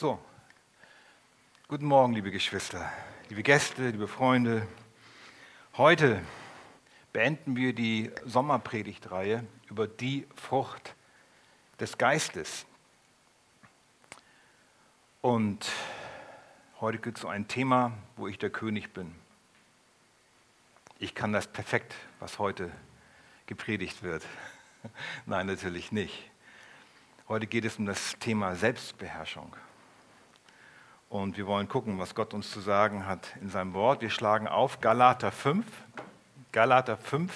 So, guten Morgen, liebe Geschwister, liebe Gäste, liebe Freunde. Heute beenden wir die Sommerpredigtreihe über die Frucht des Geistes. Und heute gibt es so ein Thema, wo ich der König bin. Ich kann das perfekt, was heute gepredigt wird. Nein, natürlich nicht. Heute geht es um das Thema Selbstbeherrschung. Und wir wollen gucken, was Gott uns zu sagen hat in seinem Wort. Wir schlagen auf Galater 5, Galater 5,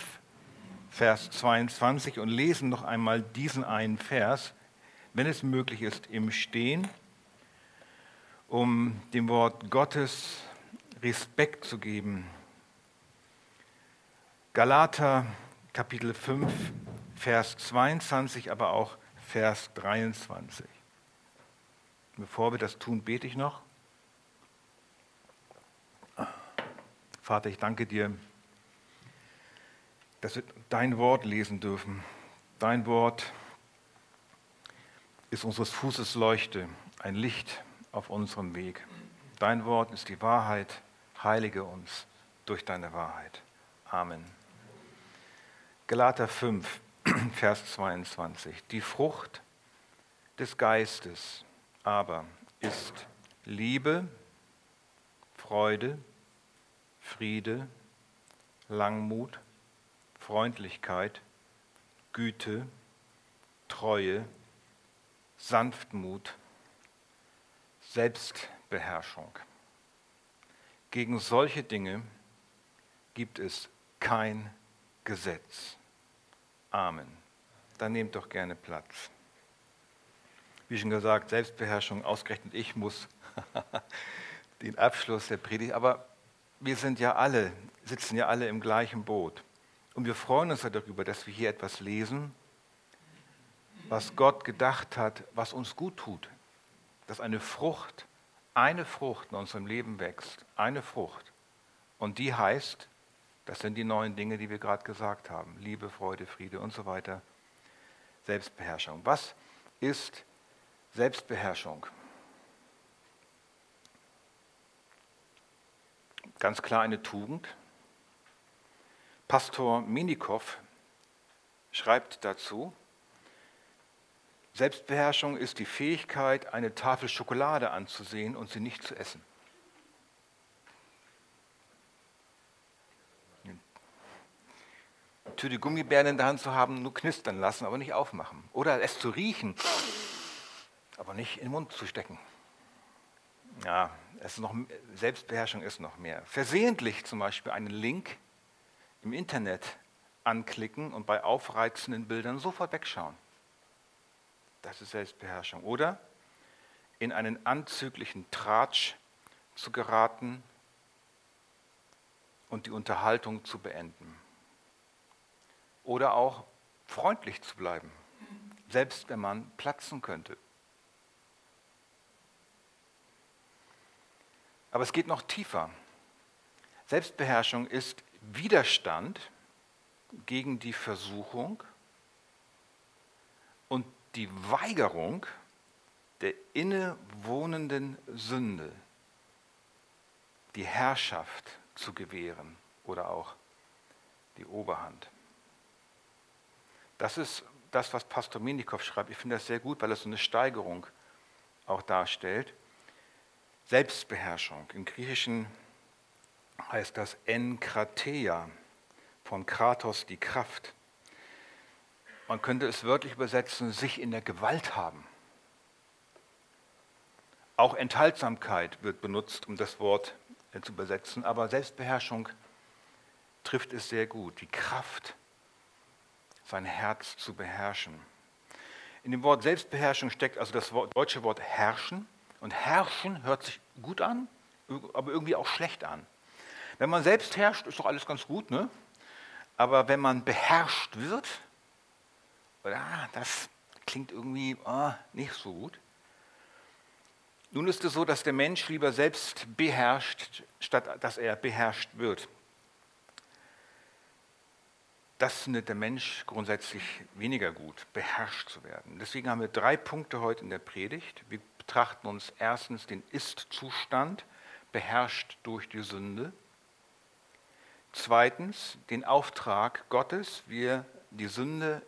Vers 22 und lesen noch einmal diesen einen Vers, wenn es möglich ist, im Stehen, um dem Wort Gottes Respekt zu geben. Galater Kapitel 5, Vers 22, aber auch Vers 23. Bevor wir das tun, bete ich noch. Vater, ich danke dir, dass wir dein Wort lesen dürfen. Dein Wort ist unseres Fußes Leuchte, ein Licht auf unserem Weg. Dein Wort ist die Wahrheit. Heilige uns durch deine Wahrheit. Amen. Galater 5, Vers 22. Die Frucht des Geistes aber ist Liebe, Freude, Friede, Langmut, Freundlichkeit, Güte, Treue, Sanftmut, Selbstbeherrschung. Gegen solche Dinge gibt es kein Gesetz. Amen. Dann nehmt doch gerne Platz. Wie schon gesagt, Selbstbeherrschung, ausgerechnet ich muss den Abschluss der Predigt, aber wir sind ja alle, sitzen ja alle im gleichen Boot. Und wir freuen uns ja darüber, dass wir hier etwas lesen, was Gott gedacht hat, was uns gut tut. Dass eine Frucht, eine Frucht in unserem Leben wächst, eine Frucht. Und die heißt das sind die neuen Dinge, die wir gerade gesagt haben. Liebe, Freude, Friede und so weiter. Selbstbeherrschung. Was ist Selbstbeherrschung? Ganz klar eine Tugend. Pastor Minikow schreibt dazu, Selbstbeherrschung ist die Fähigkeit, eine Tafel Schokolade anzusehen und sie nicht zu essen. Tüte Gummibären in der Hand zu haben, nur knistern lassen, aber nicht aufmachen. Oder es zu riechen, aber nicht in den Mund zu stecken. Ja, es ist noch, Selbstbeherrschung ist noch mehr. Versehentlich zum Beispiel einen Link im Internet anklicken und bei aufreizenden Bildern sofort wegschauen. Das ist Selbstbeherrschung. Oder in einen anzüglichen Tratsch zu geraten und die Unterhaltung zu beenden. Oder auch freundlich zu bleiben, selbst wenn man platzen könnte. Aber es geht noch tiefer. Selbstbeherrschung ist Widerstand gegen die Versuchung und die Weigerung der innewohnenden Sünde, die Herrschaft zu gewähren oder auch die Oberhand. Das ist das, was Pastor Minikow schreibt. Ich finde das sehr gut, weil es so eine Steigerung auch darstellt. Selbstbeherrschung. Im Griechischen heißt das Enkrateia, von Kratos die Kraft. Man könnte es wörtlich übersetzen, sich in der Gewalt haben. Auch Enthaltsamkeit wird benutzt, um das Wort zu übersetzen, aber Selbstbeherrschung trifft es sehr gut. Die Kraft, sein Herz zu beherrschen. In dem Wort Selbstbeherrschung steckt also das deutsche Wort herrschen. Und herrschen hört sich gut an, aber irgendwie auch schlecht an. Wenn man selbst herrscht, ist doch alles ganz gut, ne? Aber wenn man beherrscht wird, ah, das klingt irgendwie ah, nicht so gut. Nun ist es so, dass der Mensch lieber selbst beherrscht, statt dass er beherrscht wird. Das findet der Mensch grundsätzlich weniger gut, beherrscht zu werden. Deswegen haben wir drei Punkte heute in der Predigt. Wir betrachten uns erstens den Ist-Zustand, beherrscht durch die Sünde. Zweitens den Auftrag Gottes, wir die Sünde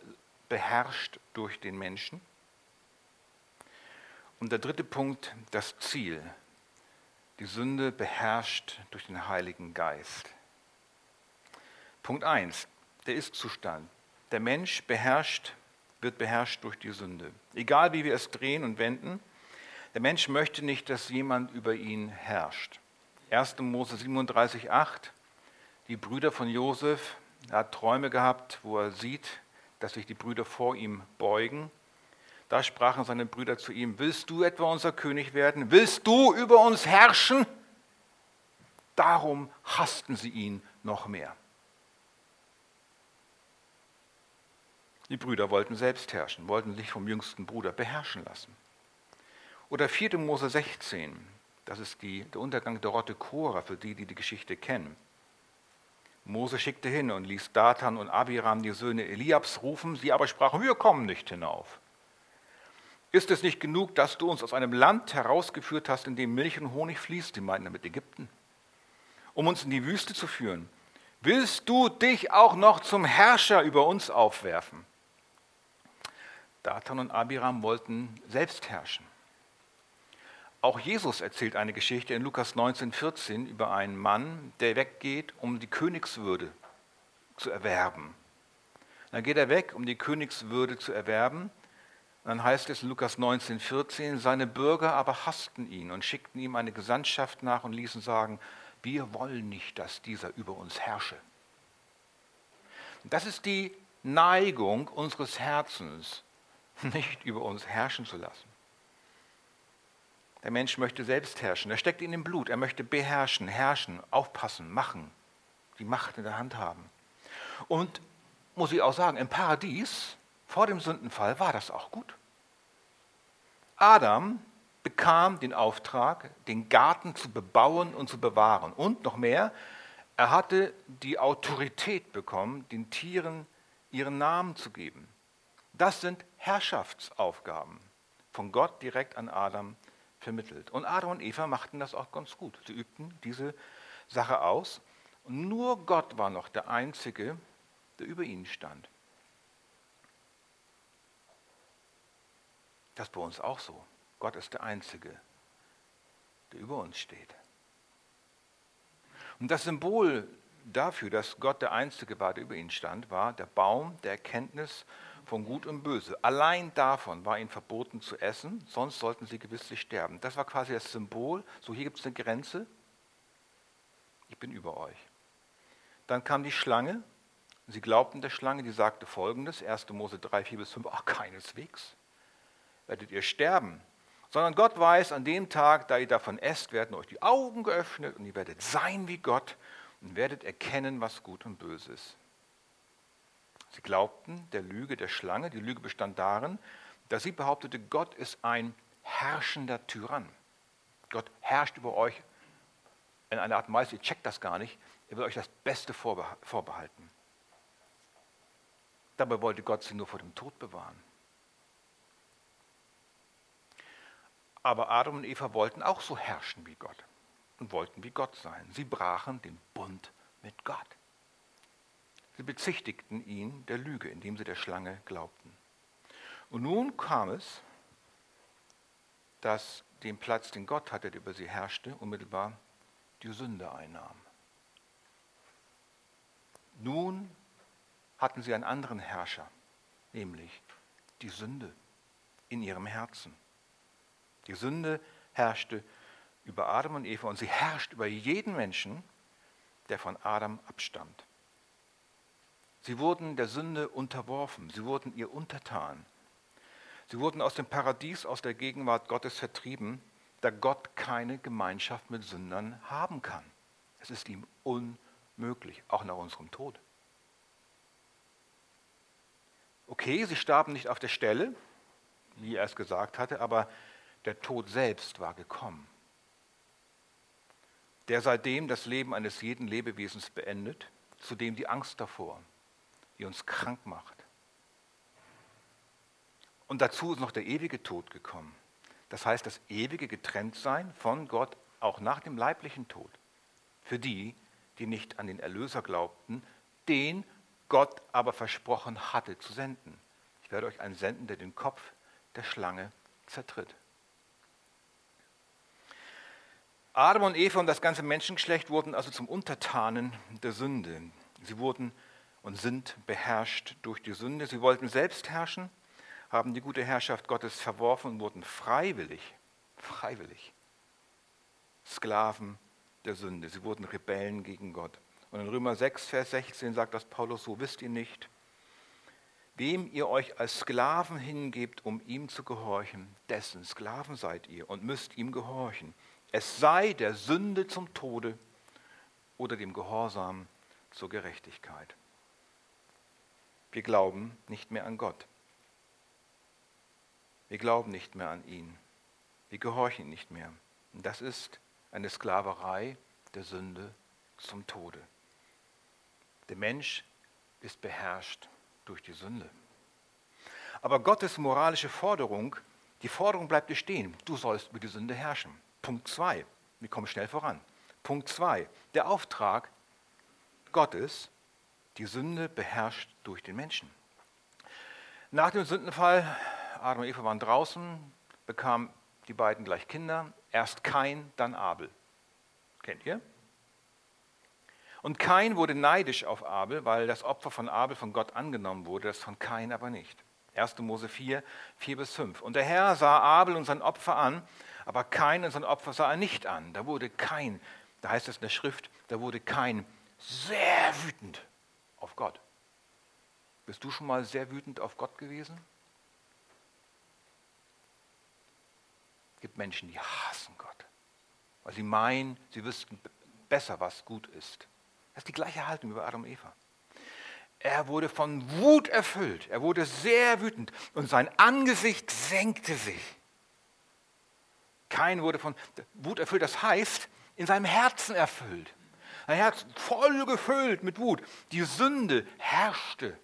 beherrscht durch den Menschen. Und der dritte Punkt, das Ziel. Die Sünde beherrscht durch den Heiligen Geist. Punkt 1, der Ist-Zustand. Der Mensch beherrscht, wird beherrscht durch die Sünde. Egal wie wir es drehen und wenden, der Mensch möchte nicht, dass jemand über ihn herrscht. 1. Mose 37, 8. Die Brüder von Josef, er hat Träume gehabt, wo er sieht, dass sich die Brüder vor ihm beugen. Da sprachen seine Brüder zu ihm, willst du etwa unser König werden? Willst du über uns herrschen? Darum hassten sie ihn noch mehr. Die Brüder wollten selbst herrschen, wollten sich vom jüngsten Bruder beherrschen lassen. Oder 4. Mose 16, das ist die, der Untergang der Rotte Cora für die, die die Geschichte kennen. Mose schickte hin und ließ Dathan und Abiram, die Söhne Eliabs, rufen, sie aber sprachen, wir kommen nicht hinauf. Ist es nicht genug, dass du uns aus einem Land herausgeführt hast, in dem Milch und Honig fließt, die meinten damit Ägypten, um uns in die Wüste zu führen? Willst du dich auch noch zum Herrscher über uns aufwerfen? Dathan und Abiram wollten selbst herrschen. Auch Jesus erzählt eine Geschichte in Lukas 19, 14 über einen Mann, der weggeht, um die Königswürde zu erwerben. Dann geht er weg, um die Königswürde zu erwerben. Dann heißt es in Lukas 19, 14, seine Bürger aber hassten ihn und schickten ihm eine Gesandtschaft nach und ließen sagen, wir wollen nicht, dass dieser über uns herrsche. Das ist die Neigung unseres Herzens, nicht über uns herrschen zu lassen. Der Mensch möchte selbst herrschen. Er steckt in dem Blut. Er möchte beherrschen, herrschen, aufpassen, machen, die Macht in der Hand haben. Und muss ich auch sagen, im Paradies vor dem Sündenfall war das auch gut. Adam bekam den Auftrag, den Garten zu bebauen und zu bewahren. Und noch mehr, er hatte die Autorität bekommen, den Tieren ihren Namen zu geben. Das sind Herrschaftsaufgaben von Gott direkt an Adam vermittelt. Und Adam und Eva machten das auch ganz gut. Sie übten diese Sache aus. Und nur Gott war noch der Einzige, der über ihnen stand. Das ist bei uns auch so. Gott ist der Einzige, der über uns steht. Und das Symbol dafür, dass Gott der Einzige war, der über ihn stand, war der Baum der Erkenntnis von Gut und Böse. Allein davon war ihnen verboten zu essen, sonst sollten sie gewisslich sterben. Das war quasi das Symbol. So, hier gibt es eine Grenze. Ich bin über euch. Dann kam die Schlange. Sie glaubten der Schlange, die sagte folgendes: 1. Mose 3, 4 bis 5. Ach, keineswegs werdet ihr sterben. Sondern Gott weiß, an dem Tag, da ihr davon esst, werden euch die Augen geöffnet und ihr werdet sein wie Gott und werdet erkennen, was gut und böse ist. Sie glaubten der Lüge der Schlange. Die Lüge bestand darin, dass sie behauptete, Gott ist ein herrschender Tyrann. Gott herrscht über euch in einer Art Weise, ihr checkt das gar nicht, er will euch das Beste vorbehalten. Dabei wollte Gott sie nur vor dem Tod bewahren. Aber Adam und Eva wollten auch so herrschen wie Gott und wollten wie Gott sein. Sie brachen den Bund mit Gott. Sie bezichtigten ihn der Lüge, indem sie der Schlange glaubten. Und nun kam es, dass den Platz, den Gott hatte, der über sie herrschte, unmittelbar die Sünde einnahm. Nun hatten sie einen anderen Herrscher, nämlich die Sünde in ihrem Herzen. Die Sünde herrschte über Adam und Eva und sie herrscht über jeden Menschen, der von Adam abstammt. Sie wurden der Sünde unterworfen, sie wurden ihr untertan. Sie wurden aus dem Paradies, aus der Gegenwart Gottes vertrieben, da Gott keine Gemeinschaft mit Sündern haben kann. Es ist ihm unmöglich, auch nach unserem Tod. Okay, sie starben nicht auf der Stelle, wie er es gesagt hatte, aber der Tod selbst war gekommen, der seitdem das Leben eines jeden Lebewesens beendet, zudem die Angst davor, die uns krank macht. Und dazu ist noch der ewige Tod gekommen. Das heißt, das ewige Getrenntsein von Gott auch nach dem leiblichen Tod. Für die, die nicht an den Erlöser glaubten, den Gott aber versprochen hatte zu senden. Ich werde euch einen senden, der den Kopf der Schlange zertritt. Adam und Eva und das ganze Menschengeschlecht wurden also zum Untertanen der Sünde. Sie wurden und sind beherrscht durch die Sünde. Sie wollten selbst herrschen, haben die gute Herrschaft Gottes verworfen und wurden freiwillig, freiwillig Sklaven der Sünde. Sie wurden Rebellen gegen Gott. Und in Römer 6, Vers 16 sagt das Paulus so, wisst ihr nicht, wem ihr euch als Sklaven hingebt, um ihm zu gehorchen, dessen Sklaven seid ihr und müsst ihm gehorchen. Es sei der Sünde zum Tode oder dem Gehorsam zur Gerechtigkeit. Wir glauben nicht mehr an Gott. Wir glauben nicht mehr an ihn. Wir gehorchen nicht mehr. Und das ist eine Sklaverei der Sünde zum Tode. Der Mensch ist beherrscht durch die Sünde. Aber Gottes moralische Forderung, die Forderung bleibt bestehen. Du sollst über die Sünde herrschen. Punkt 2. Wir kommen schnell voran. Punkt 2. Der Auftrag Gottes, die Sünde beherrscht durch den Menschen. Nach dem Sündenfall, Adam und Eva waren draußen, bekamen die beiden gleich Kinder. Erst Kain, dann Abel. Kennt ihr? Und Kain wurde neidisch auf Abel, weil das Opfer von Abel von Gott angenommen wurde, das von Kain aber nicht. 1. Mose 4, 4 bis 5. Und der Herr sah Abel und sein Opfer an, aber Kain und sein Opfer sah er nicht an. Da wurde Kain, da heißt es in der Schrift, da wurde Kain sehr wütend auf Gott. Bist du schon mal sehr wütend auf Gott gewesen? Es gibt Menschen, die hassen Gott, weil sie meinen, sie wüssten besser, was gut ist. Das ist die gleiche Haltung über Adam und Eva. Er wurde von Wut erfüllt. Er wurde sehr wütend und sein Angesicht senkte sich. Kein wurde von Wut erfüllt, das heißt, in seinem Herzen erfüllt. Sein Herz voll gefüllt mit Wut. Die Sünde herrschte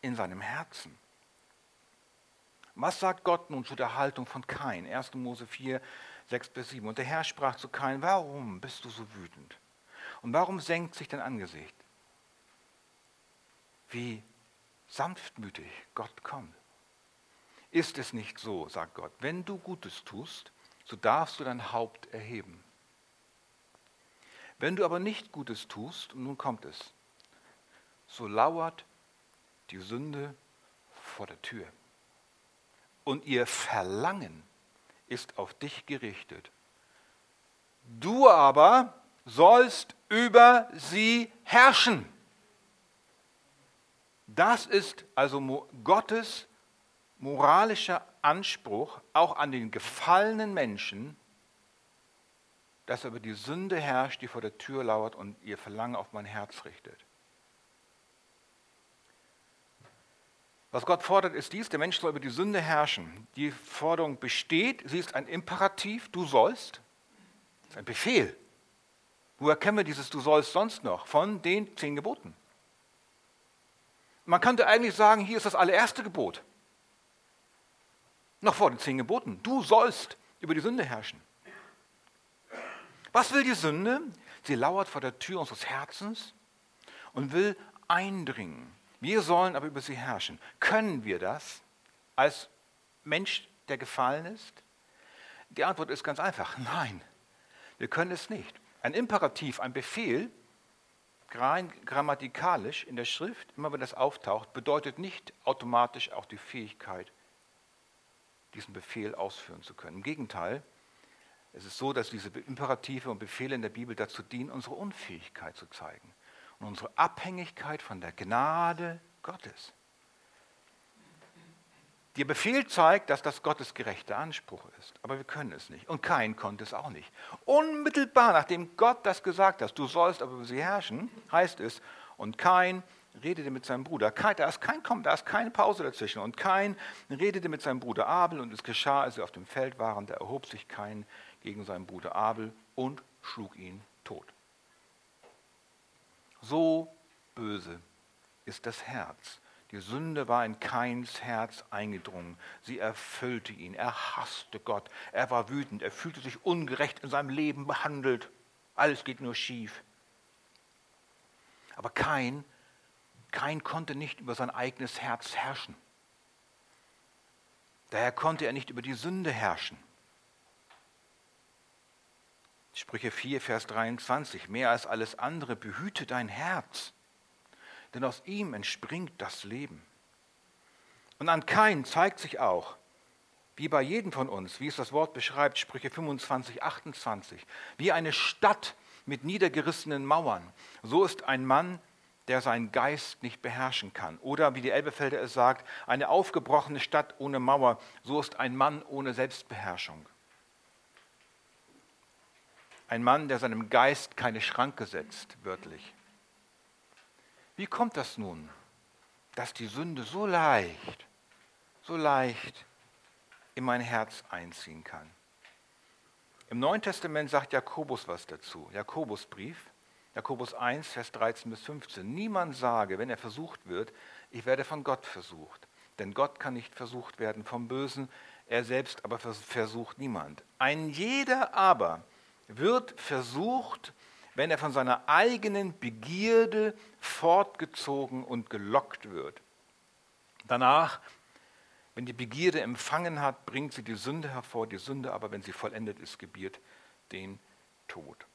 in seinem Herzen. Was sagt Gott nun zu der Haltung von Kain? 1. Mose 4, 6 bis 7. Und der Herr sprach zu Kain, warum bist du so wütend? Und warum senkt sich dein Angesicht? Wie sanftmütig Gott kommt. Ist es nicht so, sagt Gott, wenn du Gutes tust, so darfst du dein Haupt erheben. Wenn du aber nicht Gutes tust, und nun kommt es, so lauert die Sünde vor der Tür. Und ihr Verlangen ist auf dich gerichtet. Du aber sollst über sie herrschen. Das ist also Gottes moralischer Anspruch auch an den gefallenen Menschen, dass er über die Sünde herrscht, die vor der Tür lauert und ihr Verlangen auf mein Herz richtet. Was Gott fordert, ist dies, der Mensch soll über die Sünde herrschen. Die Forderung besteht, sie ist ein Imperativ, du sollst, das ist ein Befehl. Woher kennen wir dieses Du sollst sonst noch? Von den zehn Geboten. Man könnte eigentlich sagen, hier ist das allererste Gebot. Noch vor den zehn Geboten. Du sollst über die Sünde herrschen. Was will die Sünde? Sie lauert vor der Tür unseres Herzens und will eindringen. Wir sollen aber über sie herrschen. Können wir das als Mensch, der gefallen ist? Die Antwort ist ganz einfach. Nein, wir können es nicht. Ein Imperativ, ein Befehl, rein grammatikalisch in der Schrift, immer wenn das auftaucht, bedeutet nicht automatisch auch die Fähigkeit, diesen Befehl ausführen zu können. Im Gegenteil, es ist so, dass diese Imperative und Befehle in der Bibel dazu dienen, unsere Unfähigkeit zu zeigen und unsere Abhängigkeit von der Gnade Gottes. Der Befehl zeigt, dass das Gottes gerechter Anspruch ist. Aber wir können es nicht. Und kein konnte es auch nicht. Unmittelbar nachdem Gott das gesagt hat, du sollst aber über sie herrschen, heißt es, und kein redete mit seinem Bruder. Da ist kein da ist keine Pause dazwischen. Und kein redete mit seinem Bruder Abel. Und es geschah, als sie auf dem Feld waren, da erhob sich kein gegen seinen Bruder Abel und schlug ihn tot. So böse ist das Herz. Die Sünde war in Kains Herz eingedrungen. Sie erfüllte ihn. Er hasste Gott. Er war wütend. Er fühlte sich ungerecht in seinem Leben behandelt. Alles geht nur schief. Aber Kain, Kain konnte nicht über sein eigenes Herz herrschen. Daher konnte er nicht über die Sünde herrschen. Sprüche 4, Vers 23, mehr als alles andere behüte dein Herz, denn aus ihm entspringt das Leben. Und an Kain zeigt sich auch, wie bei jedem von uns, wie es das Wort beschreibt, Sprüche 25, 28, wie eine Stadt mit niedergerissenen Mauern. So ist ein Mann, der seinen Geist nicht beherrschen kann. Oder wie die Elbefelder es sagt, eine aufgebrochene Stadt ohne Mauer. So ist ein Mann ohne Selbstbeherrschung. Ein Mann, der seinem Geist keine Schranke setzt, wörtlich. Wie kommt das nun, dass die Sünde so leicht, so leicht in mein Herz einziehen kann? Im Neuen Testament sagt Jakobus was dazu. Jakobusbrief, Jakobus 1, Vers 13 bis 15. Niemand sage, wenn er versucht wird, ich werde von Gott versucht. Denn Gott kann nicht versucht werden vom Bösen, er selbst aber versucht niemand. Ein jeder aber, wird versucht, wenn er von seiner eigenen Begierde fortgezogen und gelockt wird. Danach, wenn die Begierde empfangen hat, bringt sie die Sünde hervor, die Sünde aber, wenn sie vollendet ist, gebiert den Tod.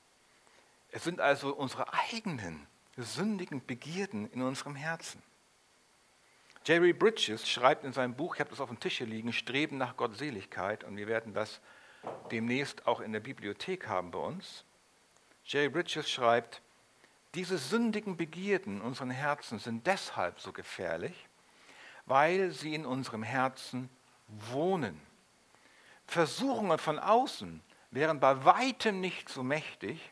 Es sind also unsere eigenen sündigen Begierden in unserem Herzen. Jerry Bridges schreibt in seinem Buch, ich habe das auf dem Tisch liegen, Streben nach Gottseligkeit, und wir werden das demnächst auch in der Bibliothek haben bei uns. Jerry Bridges schreibt, diese sündigen Begierden in unseren Herzen sind deshalb so gefährlich, weil sie in unserem Herzen wohnen. Versuchungen von außen wären bei weitem nicht so mächtig,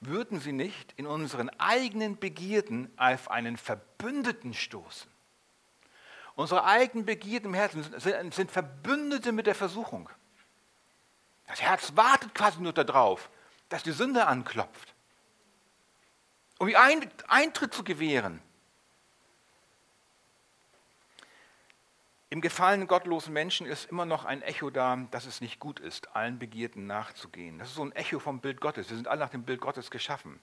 würden sie nicht in unseren eigenen Begierden auf einen Verbündeten stoßen. Unsere eigenen Begierden im Herzen sind, sind Verbündete mit der Versuchung. Das Herz wartet quasi nur darauf, dass die Sünde anklopft, um ihr Eintritt zu gewähren. Im gefallenen, gottlosen Menschen ist immer noch ein Echo da, dass es nicht gut ist, allen Begierden nachzugehen. Das ist so ein Echo vom Bild Gottes. Wir sind alle nach dem Bild Gottes geschaffen.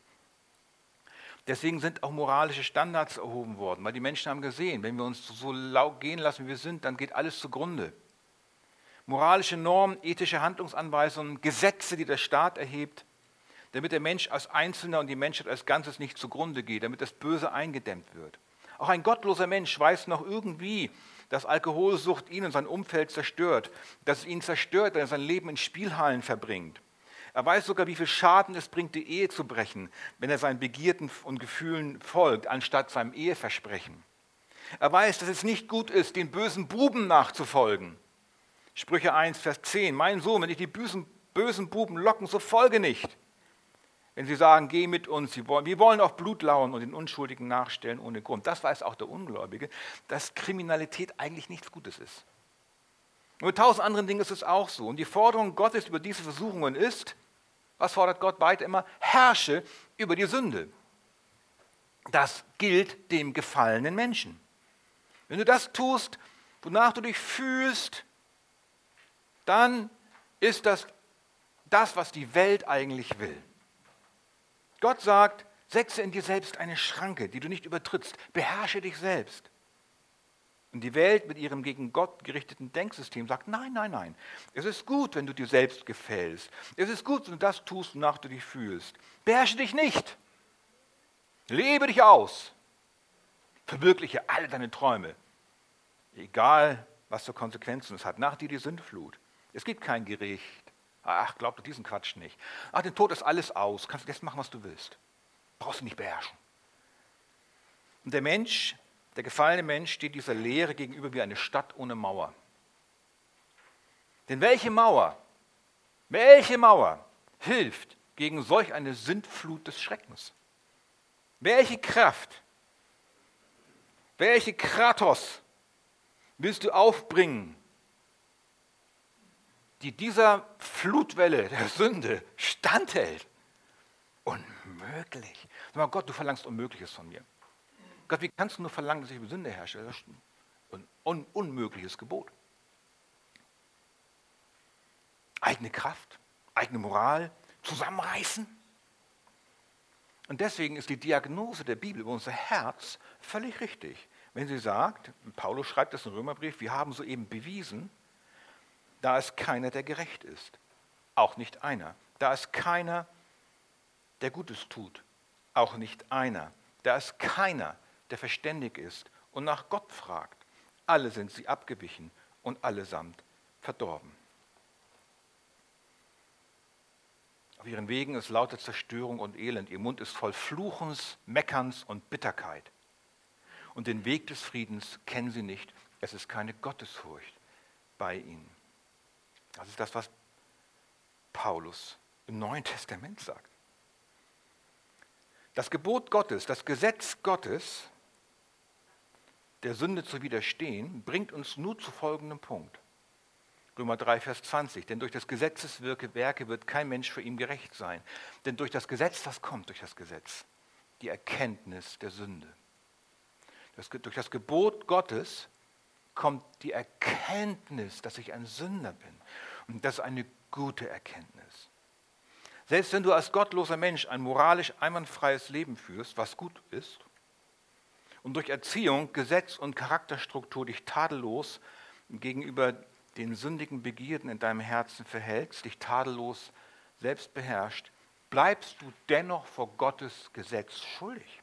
Deswegen sind auch moralische Standards erhoben worden, weil die Menschen haben gesehen, wenn wir uns so lau gehen lassen, wie wir sind, dann geht alles zugrunde moralische Normen, ethische Handlungsanweisungen, Gesetze, die der Staat erhebt, damit der Mensch als Einzelner und die Menschheit als Ganzes nicht zugrunde geht, damit das Böse eingedämmt wird. Auch ein gottloser Mensch weiß noch irgendwie, dass Alkoholsucht ihn und sein Umfeld zerstört, dass es ihn zerstört, wenn er sein Leben in Spielhallen verbringt. Er weiß sogar, wie viel Schaden es bringt, die Ehe zu brechen, wenn er seinen Begierden und Gefühlen folgt, anstatt seinem Eheversprechen. Er weiß, dass es nicht gut ist, den bösen Buben nachzufolgen, Sprüche 1, Vers 10. Mein Sohn, wenn ich die bösen, bösen Buben locken, so folge nicht. Wenn sie sagen, geh mit uns, sie wollen, wir wollen auf Blut lauern und den Unschuldigen nachstellen ohne Grund. Das weiß auch der Ungläubige, dass Kriminalität eigentlich nichts Gutes ist. Und mit tausend anderen Dingen ist es auch so. Und die Forderung Gottes über diese Versuchungen ist, was fordert Gott weiter immer? Herrsche über die Sünde. Das gilt dem gefallenen Menschen. Wenn du das tust, wonach du dich fühlst, dann ist das das, was die Welt eigentlich will. Gott sagt, setze in dir selbst eine Schranke, die du nicht übertrittst. Beherrsche dich selbst. Und die Welt mit ihrem gegen Gott gerichteten Denksystem sagt, nein, nein, nein. Es ist gut, wenn du dir selbst gefällst. Es ist gut, wenn du das tust, wonach du dich fühlst. Beherrsche dich nicht. Lebe dich aus. Verwirkliche alle deine Träume. Egal, was für Konsequenzen es hat. Nach dir die Sündflut. Es gibt kein Gericht. Ach, glaub du diesen Quatsch nicht. Ach, den Tod ist alles aus. Kannst jetzt machen, was du willst. Brauchst du nicht beherrschen. Und der Mensch, der gefallene Mensch, steht dieser Lehre gegenüber wie eine Stadt ohne Mauer. Denn welche Mauer, welche Mauer hilft gegen solch eine Sintflut des Schreckens? Welche Kraft, welche Kratos willst du aufbringen, die dieser Flutwelle der Sünde standhält. Unmöglich. Sag mal, Gott, du verlangst Unmögliches von mir. Gott, wie kannst du nur verlangen, dass ich über Sünde herrsche? Das ist ein un unmögliches Gebot. Eigene Kraft, eigene Moral, zusammenreißen. Und deswegen ist die Diagnose der Bibel über unser Herz völlig richtig. Wenn sie sagt, Paulus schreibt das im Römerbrief, wir haben soeben bewiesen, da ist keiner, der gerecht ist. Auch nicht einer. Da ist keiner, der Gutes tut. Auch nicht einer. Da ist keiner, der verständig ist und nach Gott fragt. Alle sind sie abgewichen und allesamt verdorben. Auf ihren Wegen ist laute Zerstörung und Elend. Ihr Mund ist voll Fluchens, Meckerns und Bitterkeit. Und den Weg des Friedens kennen sie nicht. Es ist keine Gottesfurcht bei ihnen. Das ist das, was Paulus im Neuen Testament sagt. Das Gebot Gottes, das Gesetz Gottes, der Sünde zu widerstehen, bringt uns nur zu folgendem Punkt. Römer 3, Vers 20. Denn durch das Gesetzeswerke wird kein Mensch für ihn gerecht sein. Denn durch das Gesetz, was kommt durch das Gesetz? Die Erkenntnis der Sünde. Das, durch das Gebot Gottes kommt die Erkenntnis, dass ich ein Sünder bin. Und das ist eine gute Erkenntnis. Selbst wenn du als gottloser Mensch ein moralisch einwandfreies Leben führst, was gut ist, und durch Erziehung, Gesetz und Charakterstruktur dich tadellos gegenüber den sündigen Begierden in deinem Herzen verhältst, dich tadellos selbst beherrscht, bleibst du dennoch vor Gottes Gesetz schuldig.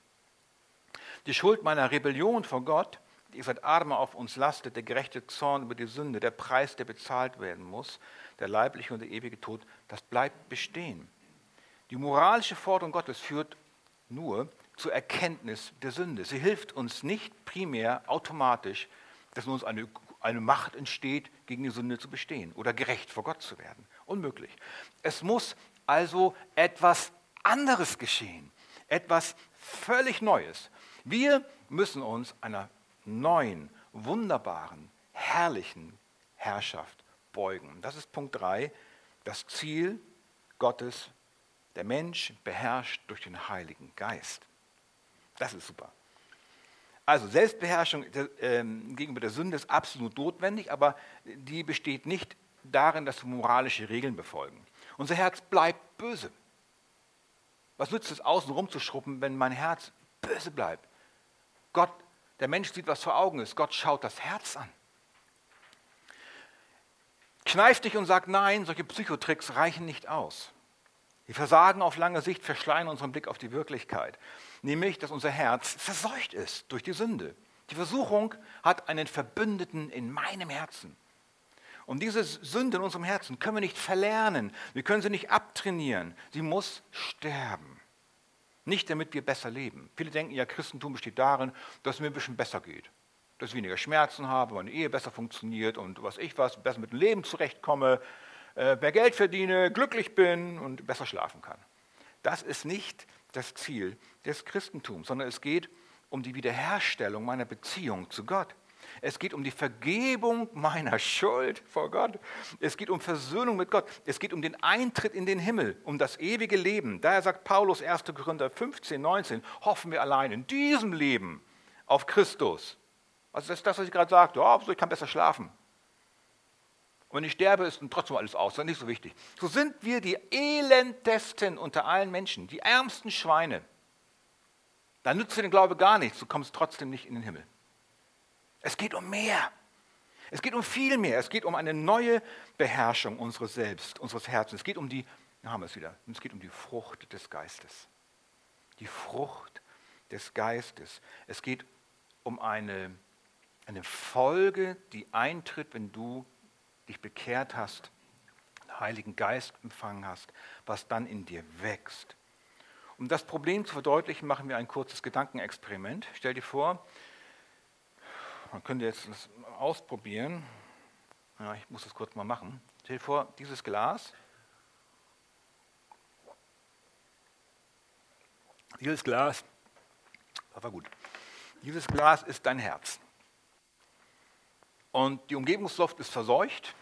Die Schuld meiner Rebellion vor Gott, die seit Adam auf uns lastet, der gerechte Zorn über die Sünde, der Preis, der bezahlt werden muss, der leibliche und der ewige Tod, das bleibt bestehen. Die moralische Forderung Gottes führt nur zur Erkenntnis der Sünde. Sie hilft uns nicht primär automatisch, dass uns eine, eine Macht entsteht, gegen die Sünde zu bestehen oder gerecht vor Gott zu werden. Unmöglich. Es muss also etwas anderes geschehen, etwas völlig Neues. Wir müssen uns einer neuen, wunderbaren, herrlichen Herrschaft beugen. Das ist Punkt 3, das Ziel Gottes, der Mensch beherrscht durch den Heiligen Geist. Das ist super. Also Selbstbeherrschung äh, gegenüber der Sünde ist absolut notwendig, aber die besteht nicht darin, dass wir moralische Regeln befolgen. Unser Herz bleibt böse. Was nützt es, außen rumzuschruppen, wenn mein Herz böse bleibt? Gott, der Mensch sieht, was vor Augen ist. Gott schaut das Herz an. Kneif dich und sag nein, solche Psychotricks reichen nicht aus. Die Versagen auf lange Sicht verschleiern unseren Blick auf die Wirklichkeit nämlich dass unser Herz verseucht ist durch die Sünde. Die Versuchung hat einen Verbündeten in meinem Herzen. Und diese Sünde in unserem Herzen können wir nicht verlernen, wir können sie nicht abtrainieren, sie muss sterben. Nicht damit wir besser leben. Viele denken ja, Christentum besteht darin, dass es mir ein bisschen besser geht. Dass ich weniger Schmerzen habe, meine Ehe besser funktioniert und was ich was, besser mit dem Leben zurechtkomme, äh, mehr Geld verdiene, glücklich bin und besser schlafen kann. Das ist nicht das Ziel des Christentums, sondern es geht um die Wiederherstellung meiner Beziehung zu Gott. Es geht um die Vergebung meiner Schuld vor Gott. Es geht um Versöhnung mit Gott. Es geht um den Eintritt in den Himmel, um das ewige Leben. Daher sagt Paulus 1. Korinther 15, 19, hoffen wir allein in diesem Leben auf Christus. Also das ist das, was ich gerade sagte. Oh, ich kann besser schlafen. Und wenn ich sterbe, ist dann trotzdem alles aus, das ist nicht so wichtig. So sind wir die elendesten unter allen Menschen, die ärmsten Schweine. Dann nützt dir den Glaube gar nichts, du kommst trotzdem nicht in den Himmel. Es geht um mehr. Es geht um viel mehr. Es geht um eine neue Beherrschung unseres Selbst, unseres Herzens. Es geht um die, haben wir es wieder, es geht um die Frucht des Geistes. Die Frucht des Geistes. Es geht um eine, eine Folge, die eintritt, wenn du dich bekehrt hast, den Heiligen Geist empfangen hast, was dann in dir wächst. Um das Problem zu verdeutlichen, machen wir ein kurzes Gedankenexperiment. Stell dir vor, man könnte jetzt das ausprobieren. Ja, ich muss das kurz mal machen. Stell dir vor, dieses Glas. Dieses Glas, das war gut. Dieses Glas ist dein Herz. Und die Umgebungsluft ist verseucht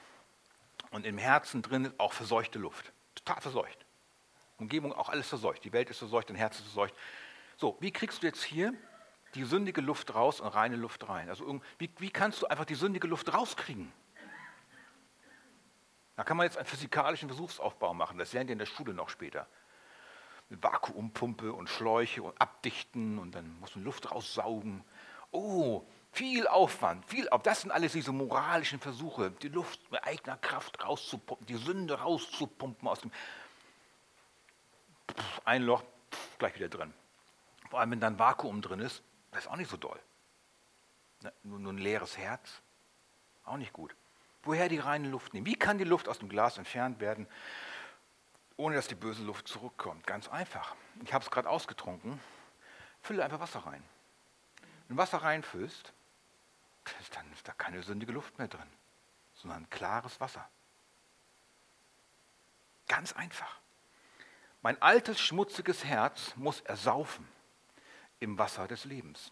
und im Herzen drin ist auch verseuchte Luft. Total verseucht. Umgebung auch alles verseucht. Die Welt ist verseucht, dein Herz ist verseucht. So, wie kriegst du jetzt hier die sündige Luft raus und reine Luft rein. Also wie, wie kannst du einfach die sündige Luft rauskriegen? Da kann man jetzt einen physikalischen Versuchsaufbau machen. Das lernt ihr in der Schule noch später. Mit Vakuumpumpe und Schläuche und abdichten und dann muss man Luft raussaugen. Oh, viel Aufwand, viel, aber das sind alles diese moralischen Versuche, die Luft mit eigener Kraft rauszupumpen, die Sünde rauszupumpen aus dem ein Loch, gleich wieder drin. Vor allem, wenn dann Vakuum drin ist, das ist auch nicht so doll. Nur, nur ein leeres Herz, auch nicht gut. Woher die reine Luft nehmen? Wie kann die Luft aus dem Glas entfernt werden, ohne dass die böse Luft zurückkommt? Ganz einfach. Ich habe es gerade ausgetrunken. Fülle einfach Wasser rein. Wenn du Wasser reinfüllst, dann ist da keine sündige Luft mehr drin, sondern klares Wasser. Ganz einfach. Mein altes, schmutziges Herz muss ersaufen im Wasser des Lebens.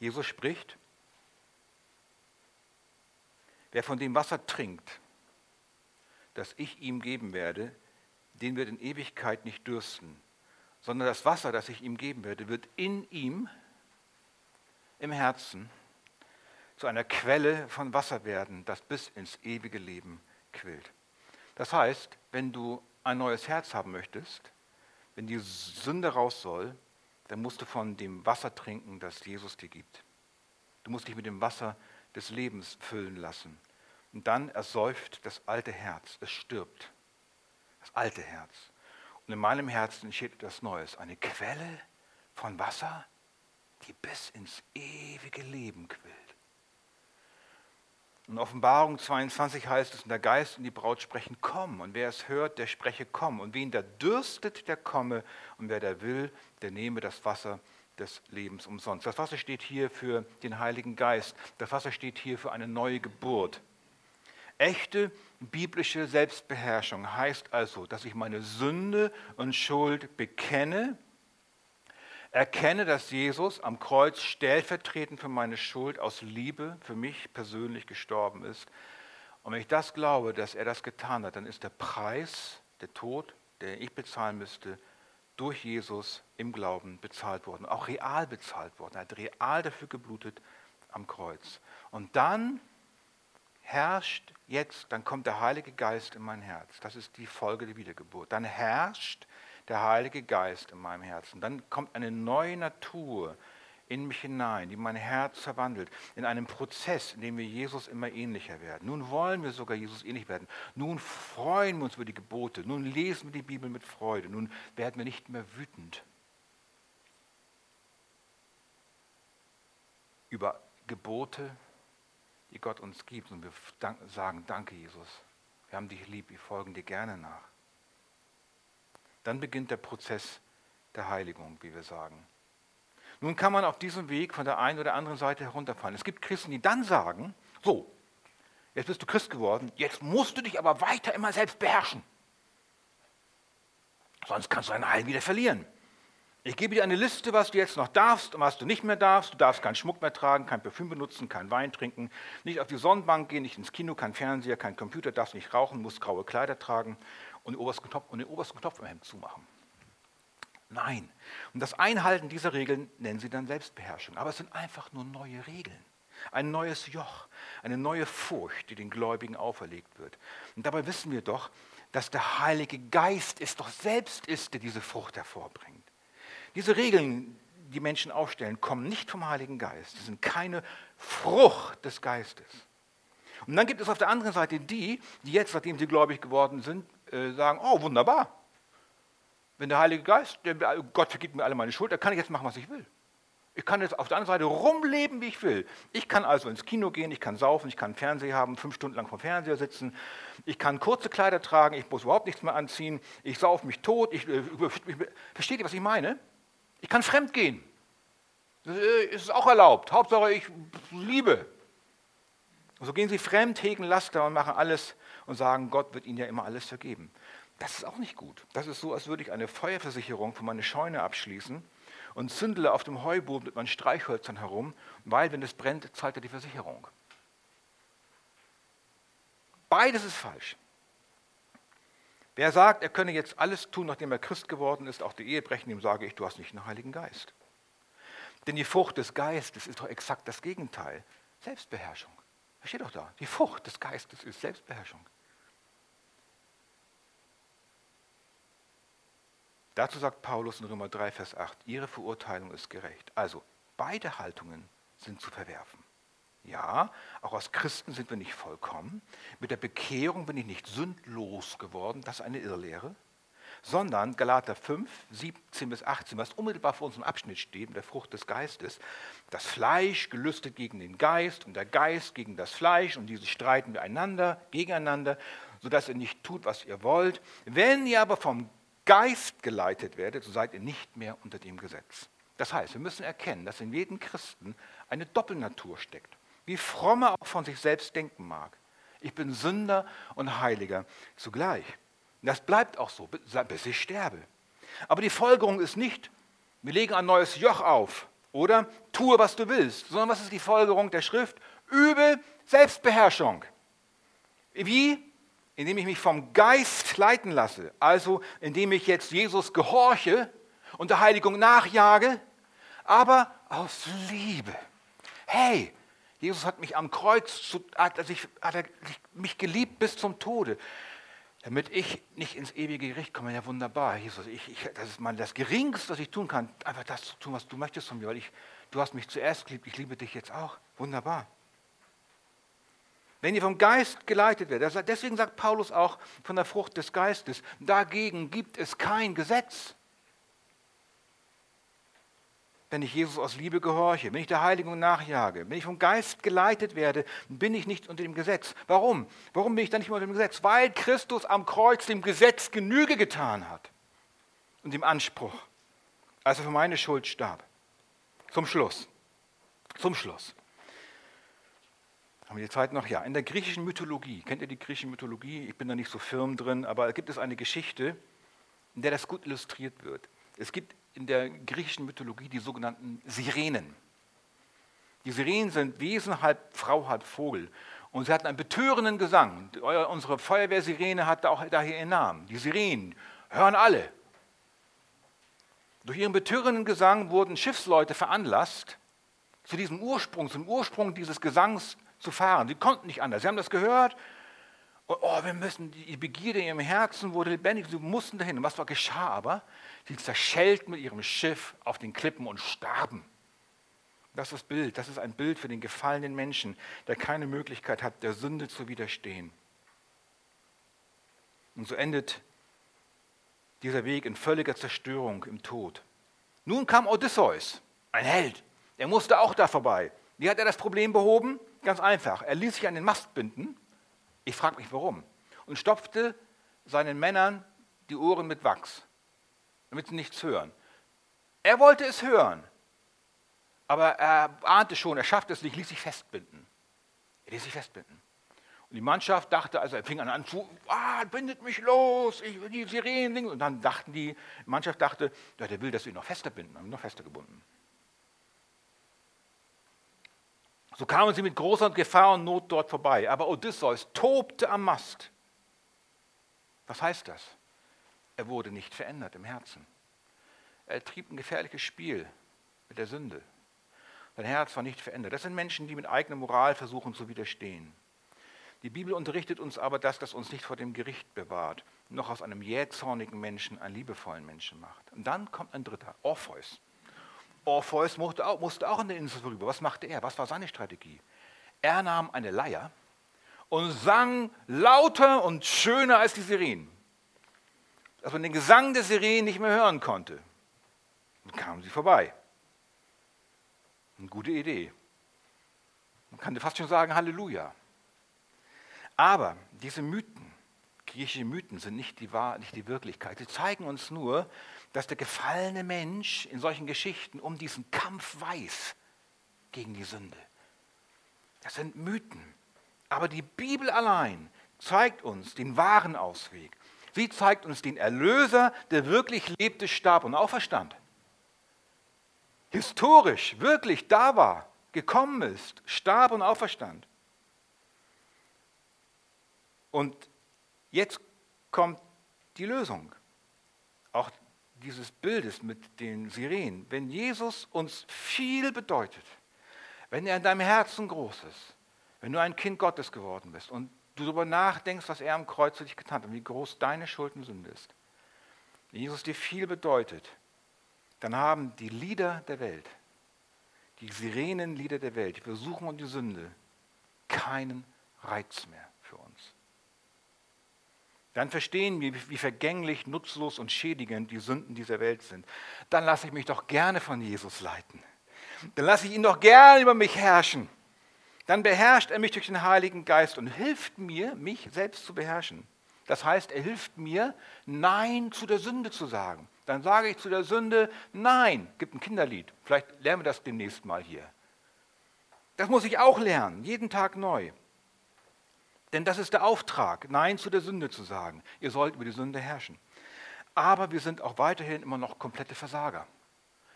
Jesus spricht, wer von dem Wasser trinkt, das ich ihm geben werde, den wird in Ewigkeit nicht dürsten, sondern das Wasser, das ich ihm geben werde, wird in ihm, im Herzen, zu einer Quelle von Wasser werden, das bis ins ewige Leben quillt. Das heißt, wenn du ein neues Herz haben möchtest, wenn die Sünde raus soll, dann musst du von dem Wasser trinken, das Jesus dir gibt. Du musst dich mit dem Wasser des Lebens füllen lassen. Und dann ersäuft das alte Herz, es stirbt. Das alte Herz. Und in meinem Herzen entsteht etwas Neues, eine Quelle von Wasser, die bis ins ewige Leben quillt. In Offenbarung 22 heißt es, und der Geist und die Braut sprechen, komm. Und wer es hört, der spreche, komm. Und wen der dürstet, der komme. Und wer der will, der nehme das Wasser des Lebens umsonst. Das Wasser steht hier für den Heiligen Geist. Das Wasser steht hier für eine neue Geburt. Echte biblische Selbstbeherrschung heißt also, dass ich meine Sünde und Schuld bekenne Erkenne, dass Jesus am Kreuz stellvertretend für meine Schuld aus Liebe für mich persönlich gestorben ist. Und wenn ich das glaube, dass er das getan hat, dann ist der Preis, der Tod, den ich bezahlen müsste, durch Jesus im Glauben bezahlt worden, auch real bezahlt worden. Er hat real dafür geblutet am Kreuz. Und dann herrscht jetzt, dann kommt der Heilige Geist in mein Herz. Das ist die Folge der Wiedergeburt. Dann herrscht der Heilige Geist in meinem Herzen. Dann kommt eine neue Natur in mich hinein, die mein Herz verwandelt, in einem Prozess, in dem wir Jesus immer ähnlicher werden. Nun wollen wir sogar Jesus ähnlich werden. Nun freuen wir uns über die Gebote. Nun lesen wir die Bibel mit Freude. Nun werden wir nicht mehr wütend über Gebote, die Gott uns gibt. Und wir sagen, danke Jesus. Wir haben dich lieb, wir folgen dir gerne nach. Dann beginnt der Prozess der Heiligung, wie wir sagen. Nun kann man auf diesem Weg von der einen oder anderen Seite herunterfallen. Es gibt Christen, die dann sagen, so, jetzt bist du Christ geworden, jetzt musst du dich aber weiter immer selbst beherrschen. Sonst kannst du dein Heil wieder verlieren. Ich gebe dir eine Liste, was du jetzt noch darfst und was du nicht mehr darfst. Du darfst keinen Schmuck mehr tragen, kein Parfüm benutzen, kein Wein trinken, nicht auf die Sonnenbank gehen, nicht ins Kino, kein Fernseher, kein Computer, darfst nicht rauchen, musst graue Kleider tragen und den obersten Knopf, und den obersten Knopf im Hemd zumachen. Nein. Und das Einhalten dieser Regeln nennen sie dann Selbstbeherrschung. Aber es sind einfach nur neue Regeln. Ein neues Joch, eine neue Furcht, die den Gläubigen auferlegt wird. Und dabei wissen wir doch, dass der Heilige Geist es doch selbst ist, der diese Frucht hervorbringt. Diese Regeln, die Menschen aufstellen, kommen nicht vom Heiligen Geist. Sie sind keine Frucht des Geistes. Und dann gibt es auf der anderen Seite die, die jetzt, nachdem sie gläubig geworden sind, äh, sagen, oh wunderbar, wenn der Heilige Geist, der, Gott vergibt mir alle meine Schuld, dann kann ich jetzt machen, was ich will. Ich kann jetzt auf der anderen Seite rumleben, wie ich will. Ich kann also ins Kino gehen, ich kann saufen, ich kann Fernseher haben, fünf Stunden lang vom Fernseher sitzen. Ich kann kurze Kleider tragen, ich muss überhaupt nichts mehr anziehen. Ich saufe mich tot. Ich, äh, ich, versteht ihr, was ich meine? Ich kann fremd gehen. Das äh, ist auch erlaubt. Hauptsache, ich liebe. Und so gehen sie fremd, hegen Laster und machen alles und sagen, Gott wird ihnen ja immer alles vergeben. Das ist auch nicht gut. Das ist so, als würde ich eine Feuerversicherung für meine Scheune abschließen und zündele auf dem Heuboden mit meinen Streichhölzern herum, weil, wenn es brennt, zahlt er die Versicherung. Beides ist falsch. Wer sagt, er könne jetzt alles tun, nachdem er Christ geworden ist, auch die Ehe brechen, dem sage ich, du hast nicht einen Heiligen Geist. Denn die Frucht des Geistes ist doch exakt das Gegenteil. Selbstbeherrschung. Das steht doch da. Die Frucht des Geistes ist Selbstbeherrschung. Dazu sagt Paulus in Römer 3, Vers 8, ihre Verurteilung ist gerecht. Also, beide Haltungen sind zu verwerfen. Ja, auch als Christen sind wir nicht vollkommen. Mit der Bekehrung bin ich nicht sündlos geworden, das ist eine Irrlehre. Sondern Galater 5, 17 bis 18, was unmittelbar vor unserem Abschnitt steht, mit der Frucht des Geistes, das Fleisch gelüstet gegen den Geist und der Geist gegen das Fleisch und diese streiten miteinander, gegeneinander, sodass ihr nicht tut, was ihr wollt. Wenn ihr aber vom Geist geleitet werdet, so seid ihr nicht mehr unter dem Gesetz. Das heißt, wir müssen erkennen, dass in jedem Christen eine Doppelnatur steckt. Wie fromm er auch von sich selbst denken mag. Ich bin Sünder und Heiliger zugleich. Das bleibt auch so, bis ich sterbe. Aber die Folgerung ist nicht, wir legen ein neues Joch auf oder tue, was du willst, sondern was ist die Folgerung der Schrift? Übe Selbstbeherrschung. Wie? Indem ich mich vom Geist leiten lasse, also indem ich jetzt Jesus gehorche und der Heiligung nachjage, aber aus Liebe. Hey, Jesus hat mich am Kreuz, hat, sich, hat er mich geliebt bis zum Tode, damit ich nicht ins ewige Gericht komme. Ja, wunderbar, Jesus, ich, ich, das ist mal das Geringste, was ich tun kann, einfach das zu tun, was du möchtest von mir, weil ich, du hast mich zuerst geliebt, ich liebe dich jetzt auch. Wunderbar. Wenn ihr vom Geist geleitet werdet, deswegen sagt Paulus auch von der Frucht des Geistes, dagegen gibt es kein Gesetz. Wenn ich Jesus aus Liebe gehorche, wenn ich der Heiligung nachjage, wenn ich vom Geist geleitet werde, bin ich nicht unter dem Gesetz. Warum? Warum bin ich dann nicht unter dem Gesetz? Weil Christus am Kreuz dem Gesetz Genüge getan hat und dem Anspruch, als er für meine Schuld starb. Zum Schluss. Zum Schluss. Haben wir die Zeit noch? Ja. In der griechischen Mythologie, kennt ihr die griechische Mythologie? Ich bin da nicht so firm drin, aber gibt es eine Geschichte, in der das gut illustriert wird. Es gibt in der griechischen Mythologie die sogenannten Sirenen. Die Sirenen sind Wesen, halb Frau, halb Vogel. Und sie hatten einen betörenden Gesang. Unsere Feuerwehrsirene hat auch daher ihren Namen. Die Sirenen hören alle. Durch ihren betörenden Gesang wurden Schiffsleute veranlasst, zu diesem Ursprung, zum Ursprung dieses Gesangs zu fahren. Sie konnten nicht anders. Sie haben das gehört. Und, oh, wir müssen, die Begierde in ihrem Herzen wurde lebendig. Sie mussten dahin. Und was war, geschah aber? Sie zerschellten mit ihrem Schiff auf den Klippen und starben. Das ist das Bild. Das ist ein Bild für den gefallenen Menschen, der keine Möglichkeit hat, der Sünde zu widerstehen. Und so endet dieser Weg in völliger Zerstörung im Tod. Nun kam Odysseus, ein Held. Er musste auch da vorbei. Wie hat er das Problem behoben? Ganz einfach. Er ließ sich an den Mast binden. Ich frage mich warum. Und stopfte seinen Männern die Ohren mit Wachs, damit sie nichts hören. Er wollte es hören, aber er ahnte schon, er schaffte es nicht, ließ sich festbinden. Er ließ sich festbinden. Und die Mannschaft dachte, also er fing an zu, ah, bindet mich los, ich, die Sirenen. Und dann dachten die, die Mannschaft dachte, ja, der will, dass wir ihn noch fester binden, haben ihn noch fester gebunden. So kamen sie mit großer Gefahr und Not dort vorbei. Aber Odysseus tobte am Mast. Was heißt das? Er wurde nicht verändert im Herzen. Er trieb ein gefährliches Spiel mit der Sünde. Sein Herz war nicht verändert. Das sind Menschen, die mit eigener Moral versuchen zu widerstehen. Die Bibel unterrichtet uns aber, dass das uns nicht vor dem Gericht bewahrt, noch aus einem jähzornigen Menschen einen liebevollen Menschen macht. Und dann kommt ein dritter, Orpheus. Orpheus musste auch, musste auch an der Insel vorüber. Was machte er? Was war seine Strategie? Er nahm eine Leier und sang lauter und schöner als die Sirenen. Dass man den Gesang der Sirenen nicht mehr hören konnte. Dann kamen sie vorbei. Eine gute Idee. Man kann fast schon sagen, Halleluja. Aber diese Mythen, griechische Mythen, sind nicht die, Wahr, nicht die Wirklichkeit. Sie zeigen uns nur, dass der gefallene Mensch in solchen Geschichten um diesen Kampf weiß gegen die Sünde. Das sind Mythen. Aber die Bibel allein zeigt uns den wahren Ausweg. Sie zeigt uns den Erlöser, der wirklich lebte, starb und auferstand. Historisch wirklich da war, gekommen ist, starb und auferstand. Und jetzt kommt die Lösung. Dieses Bildes mit den Sirenen, wenn Jesus uns viel bedeutet, wenn er in deinem Herzen groß ist, wenn du ein Kind Gottes geworden bist und du darüber nachdenkst, was er am Kreuz für dich getan hat und wie groß deine Schuld und Sünde ist, wenn Jesus dir viel bedeutet, dann haben die Lieder der Welt, die Sirenenlieder der Welt, die Versuchung und die Sünde, keinen Reiz mehr. Dann verstehen wir, wie vergänglich, nutzlos und schädigend die Sünden dieser Welt sind. Dann lasse ich mich doch gerne von Jesus leiten. Dann lasse ich ihn doch gerne über mich herrschen. Dann beherrscht er mich durch den Heiligen Geist und hilft mir, mich selbst zu beherrschen. Das heißt, er hilft mir, Nein zu der Sünde zu sagen. Dann sage ich zu der Sünde Nein. Gibt ein Kinderlied. Vielleicht lernen wir das demnächst mal hier. Das muss ich auch lernen, jeden Tag neu. Denn das ist der Auftrag, Nein zu der Sünde zu sagen. Ihr sollt über die Sünde herrschen. Aber wir sind auch weiterhin immer noch komplette Versager.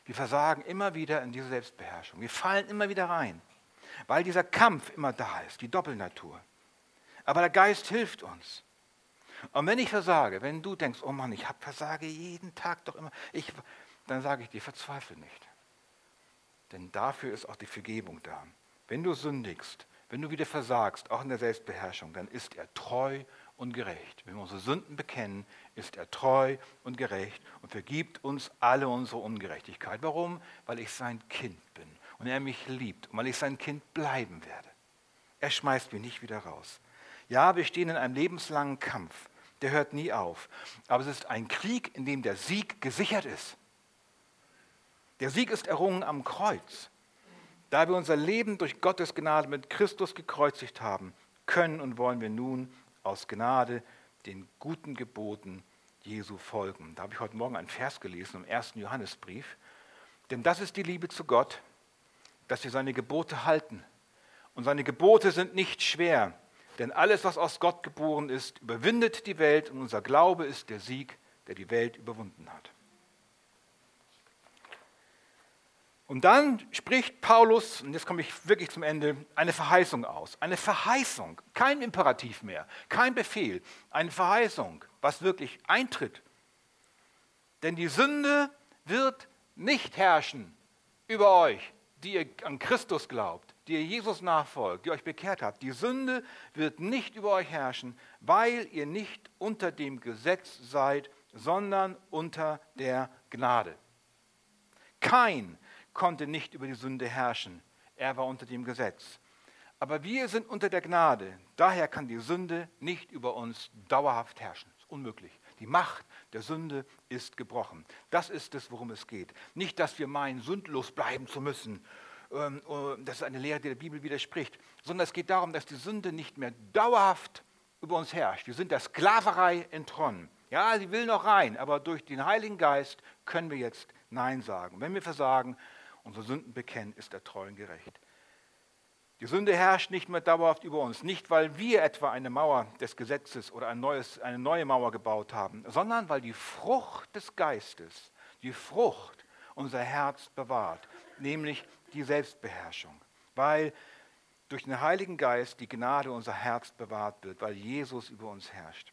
Wir versagen immer wieder in diese Selbstbeherrschung. Wir fallen immer wieder rein, weil dieser Kampf immer da ist, die Doppelnatur. Aber der Geist hilft uns. Und wenn ich versage, wenn du denkst, oh Mann, ich versage jeden Tag doch immer, ich, dann sage ich dir, verzweifle nicht. Denn dafür ist auch die Vergebung da. Wenn du sündigst, wenn du wieder versagst, auch in der Selbstbeherrschung, dann ist er treu und gerecht. Wenn wir unsere Sünden bekennen, ist er treu und gerecht und vergibt uns alle unsere Ungerechtigkeit. Warum? Weil ich sein Kind bin und er mich liebt und weil ich sein Kind bleiben werde. Er schmeißt mich nicht wieder raus. Ja, wir stehen in einem lebenslangen Kampf, der hört nie auf. Aber es ist ein Krieg, in dem der Sieg gesichert ist. Der Sieg ist errungen am Kreuz. Da wir unser Leben durch Gottes Gnade mit Christus gekreuzigt haben, können und wollen wir nun aus Gnade den guten Geboten Jesu folgen. Da habe ich heute Morgen einen Vers gelesen im ersten Johannesbrief. Denn das ist die Liebe zu Gott, dass wir seine Gebote halten. Und seine Gebote sind nicht schwer, denn alles, was aus Gott geboren ist, überwindet die Welt und unser Glaube ist der Sieg, der die Welt überwunden hat. Und dann spricht Paulus, und jetzt komme ich wirklich zum Ende, eine Verheißung aus. Eine Verheißung, kein Imperativ mehr, kein Befehl, eine Verheißung, was wirklich eintritt. Denn die Sünde wird nicht herrschen über euch, die ihr an Christus glaubt, die ihr Jesus nachfolgt, die euch bekehrt habt. Die Sünde wird nicht über euch herrschen, weil ihr nicht unter dem Gesetz seid, sondern unter der Gnade. Kein konnte nicht über die Sünde herrschen. Er war unter dem Gesetz. Aber wir sind unter der Gnade. Daher kann die Sünde nicht über uns dauerhaft herrschen. Das ist unmöglich. Die Macht der Sünde ist gebrochen. Das ist es, worum es geht. Nicht, dass wir meinen, sündlos bleiben zu müssen. Ähm, oh, das ist eine Lehre, die der Bibel widerspricht. Sondern es geht darum, dass die Sünde nicht mehr dauerhaft über uns herrscht. Wir sind der Sklaverei entronnen. Ja, sie will noch rein, aber durch den Heiligen Geist können wir jetzt Nein sagen. Wenn wir versagen, unsere Sünden bekennen, ist er treu und gerecht. Die Sünde herrscht nicht mehr dauerhaft über uns, nicht weil wir etwa eine Mauer des Gesetzes oder ein neues, eine neue Mauer gebaut haben, sondern weil die Frucht des Geistes, die Frucht unser Herz bewahrt, nämlich die Selbstbeherrschung, weil durch den Heiligen Geist die Gnade unser Herz bewahrt wird, weil Jesus über uns herrscht.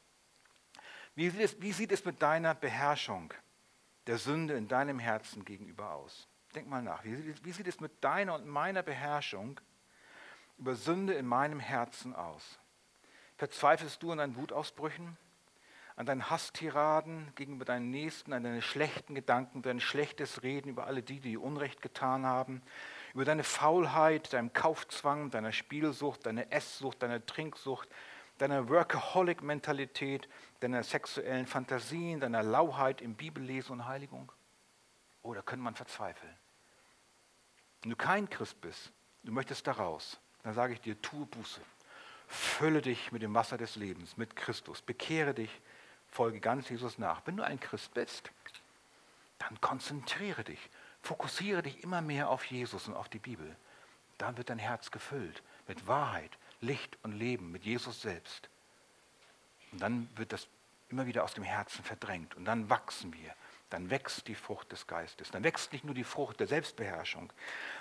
Wie sieht es, wie sieht es mit deiner Beherrschung der Sünde in deinem Herzen gegenüber aus? Denk mal nach. Wie sieht, wie sieht es mit deiner und meiner Beherrschung über Sünde in meinem Herzen aus? Verzweifelst du an deinen Wutausbrüchen, an deinen Hasstiraden gegenüber deinen Nächsten, an deine schlechten Gedanken, dein schlechtes Reden über alle die, die Unrecht getan haben, über deine Faulheit, deinen Kaufzwang, deiner Spielsucht, deine Esssucht, deine Trinksucht, deiner Workaholic-Mentalität, deiner sexuellen Fantasien, deiner Lauheit im Bibellesen und Heiligung? Oder könnte man verzweifeln? Wenn du kein Christ bist, du möchtest da raus, dann sage ich dir, tue Buße. Fülle dich mit dem Wasser des Lebens, mit Christus. Bekehre dich, folge ganz Jesus nach. Wenn du ein Christ bist, dann konzentriere dich. Fokussiere dich immer mehr auf Jesus und auf die Bibel. Dann wird dein Herz gefüllt mit Wahrheit, Licht und Leben, mit Jesus selbst. Und dann wird das immer wieder aus dem Herzen verdrängt. Und dann wachsen wir dann wächst die Frucht des Geistes. Dann wächst nicht nur die Frucht der Selbstbeherrschung,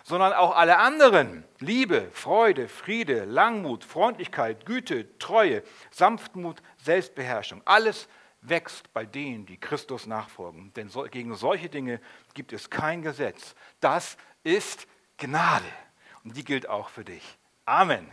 sondern auch alle anderen. Liebe, Freude, Friede, Langmut, Freundlichkeit, Güte, Treue, Sanftmut, Selbstbeherrschung. Alles wächst bei denen, die Christus nachfolgen. Denn gegen solche Dinge gibt es kein Gesetz. Das ist Gnade. Und die gilt auch für dich. Amen.